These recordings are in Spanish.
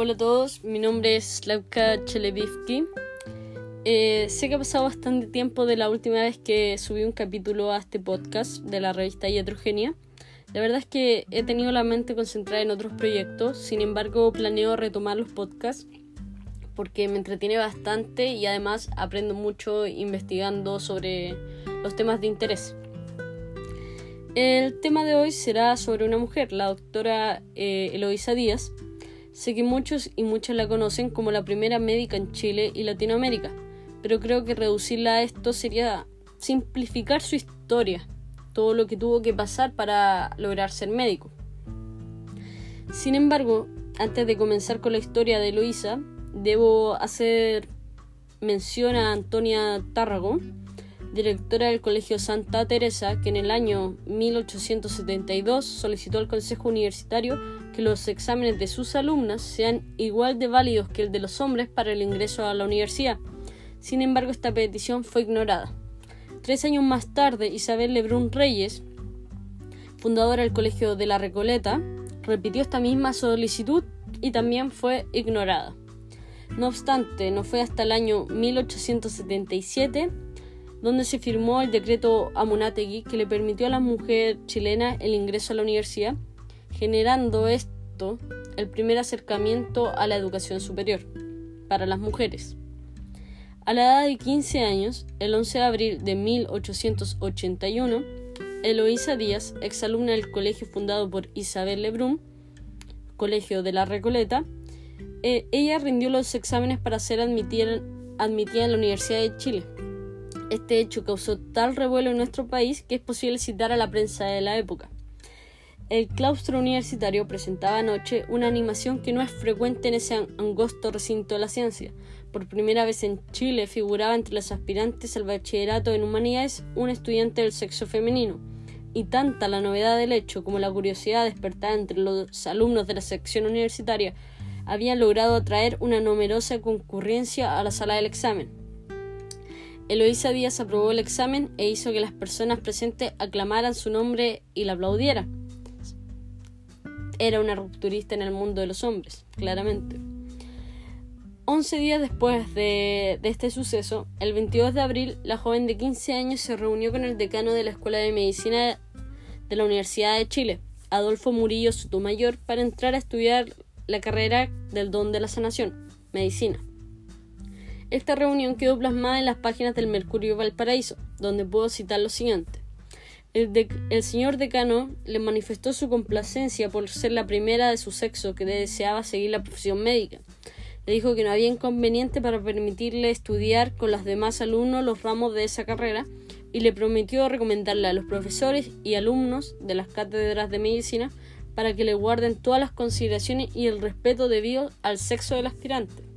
Hola a todos, mi nombre es Slavka Chelevivki. Eh, sé que ha pasado bastante tiempo de la última vez que subí un capítulo a este podcast de la revista Iatrogenia. La verdad es que he tenido la mente concentrada en otros proyectos, sin embargo planeo retomar los podcasts porque me entretiene bastante y además aprendo mucho investigando sobre los temas de interés. El tema de hoy será sobre una mujer, la doctora eh, Eloisa Díaz, Sé que muchos y muchas la conocen como la primera médica en Chile y Latinoamérica, pero creo que reducirla a esto sería simplificar su historia, todo lo que tuvo que pasar para lograr ser médico. Sin embargo, antes de comenzar con la historia de Luisa, debo hacer mención a Antonia Tárrago, directora del Colegio Santa Teresa, que en el año 1872 solicitó al Consejo Universitario que los exámenes de sus alumnas sean igual de válidos que el de los hombres para el ingreso a la universidad. Sin embargo, esta petición fue ignorada. Tres años más tarde, Isabel Lebrun Reyes, fundadora del Colegio de la Recoleta, repitió esta misma solicitud y también fue ignorada. No obstante, no fue hasta el año 1877 donde se firmó el decreto Amunategui que le permitió a la mujer chilena el ingreso a la universidad generando esto el primer acercamiento a la educación superior para las mujeres. A la edad de 15 años, el 11 de abril de 1881, Eloísa Díaz, exalumna del colegio fundado por Isabel Lebrun, Colegio de la Recoleta, eh, ella rindió los exámenes para ser admitida, admitida en la Universidad de Chile. Este hecho causó tal revuelo en nuestro país que es posible citar a la prensa de la época. El claustro universitario presentaba anoche una animación que no es frecuente en ese angosto recinto de la ciencia. Por primera vez en Chile figuraba entre los aspirantes al bachillerato en humanidades un estudiante del sexo femenino. Y tanta la novedad del hecho como la curiosidad despertada entre los alumnos de la sección universitaria habían logrado atraer una numerosa concurrencia a la sala del examen. Eloísa Díaz aprobó el examen e hizo que las personas presentes aclamaran su nombre y la aplaudieran era una rupturista en el mundo de los hombres, claramente. Once días después de, este suceso, el 22 de abril, la joven de 15 años se reunió con el decano de la Escuela de Medicina de la Universidad de Chile, Adolfo Murillo Sotomayor, para entrar a estudiar la carrera del don de la sanación, medicina. Esta reunión quedó plasmada en las páginas del Mercurio Valparaíso, donde puedo citar lo siguiente. El, señor decano le manifestó su complacencia por ser la primera de su sexo que deseaba seguir la profesión médica. Le dijo que no había inconveniente para permitirle estudiar con los demás alumnos los ramos de esa carrera y le prometió recomendarle a los profesores y alumnos de las cátedras de medicina para que le guarden todas las consideraciones y el respeto debido al sexo del aspirante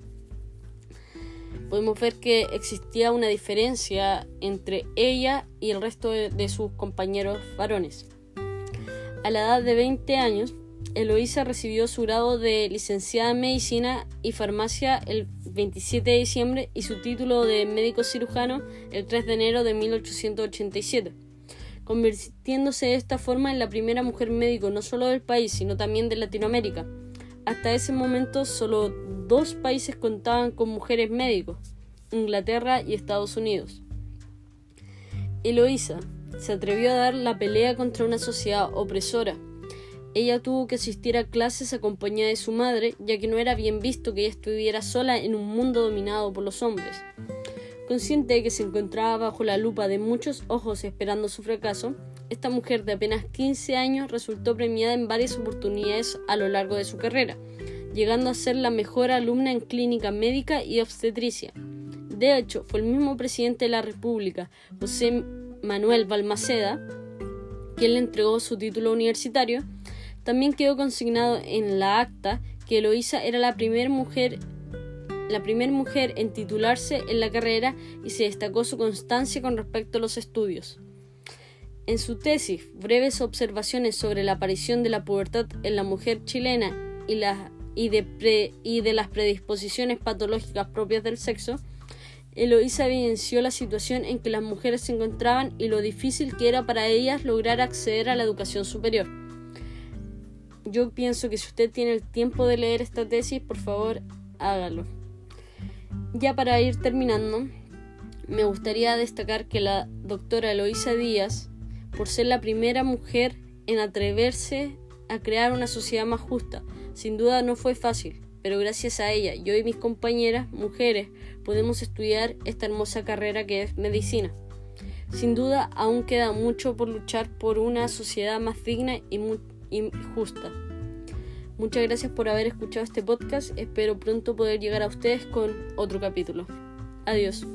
podemos ver que existía una diferencia entre ella y el resto de, sus compañeros varones. A la edad de 20 años, Eloísa recibió su grado de licenciada en medicina y farmacia el 27 de diciembre y su título de médico cirujano el 3 de enero de 1887, convirtiéndose de esta forma en la primera mujer médico no solo del país, sino también de Latinoamérica. Hasta ese momento solo dos países contaban con mujeres médicos, Inglaterra y Estados Unidos. Eloísa se atrevió a dar la pelea contra una sociedad opresora. Ella tuvo que asistir a clases acompañada de su madre, ya que no era bien visto que ella estuviera sola en un mundo dominado por los hombres. Consciente de que se encontraba bajo la lupa de muchos ojos esperando su fracaso, esta mujer de apenas 15 años resultó premiada en varias oportunidades a lo largo de su carrera, llegando a ser la mejor alumna en clínica médica y obstetricia. De hecho, fue el mismo presidente de la República, José Manuel Balmaceda, quien le entregó su título universitario. También quedó consignado en la acta que Eloísa era la primera mujer la primera mujer en titularse en la carrera y se destacó su constancia con respecto a los estudios. En su tesis, Breves observaciones sobre la aparición de la pubertad en la mujer chilena y la y de, las predisposiciones patológicas propias del sexo, Eloísa evidenció la situación en que las mujeres se encontraban y lo difícil que era para ellas lograr acceder a la educación superior. yo pienso que si usted tiene el tiempo de leer esta tesis, por favor, hágalo. Ya para ir terminando, me gustaría destacar que la doctora Eloisa Díaz, por ser la primera mujer en atreverse a crear una sociedad más justa, sin duda no fue fácil, pero gracias a ella, yo y mis compañeras, mujeres, podemos estudiar esta hermosa carrera que es medicina. Sin duda, aún queda mucho por luchar por una sociedad más digna y, y justa. Muchas gracias por haber escuchado este podcast. Espero pronto poder llegar a ustedes con otro capítulo. Adiós.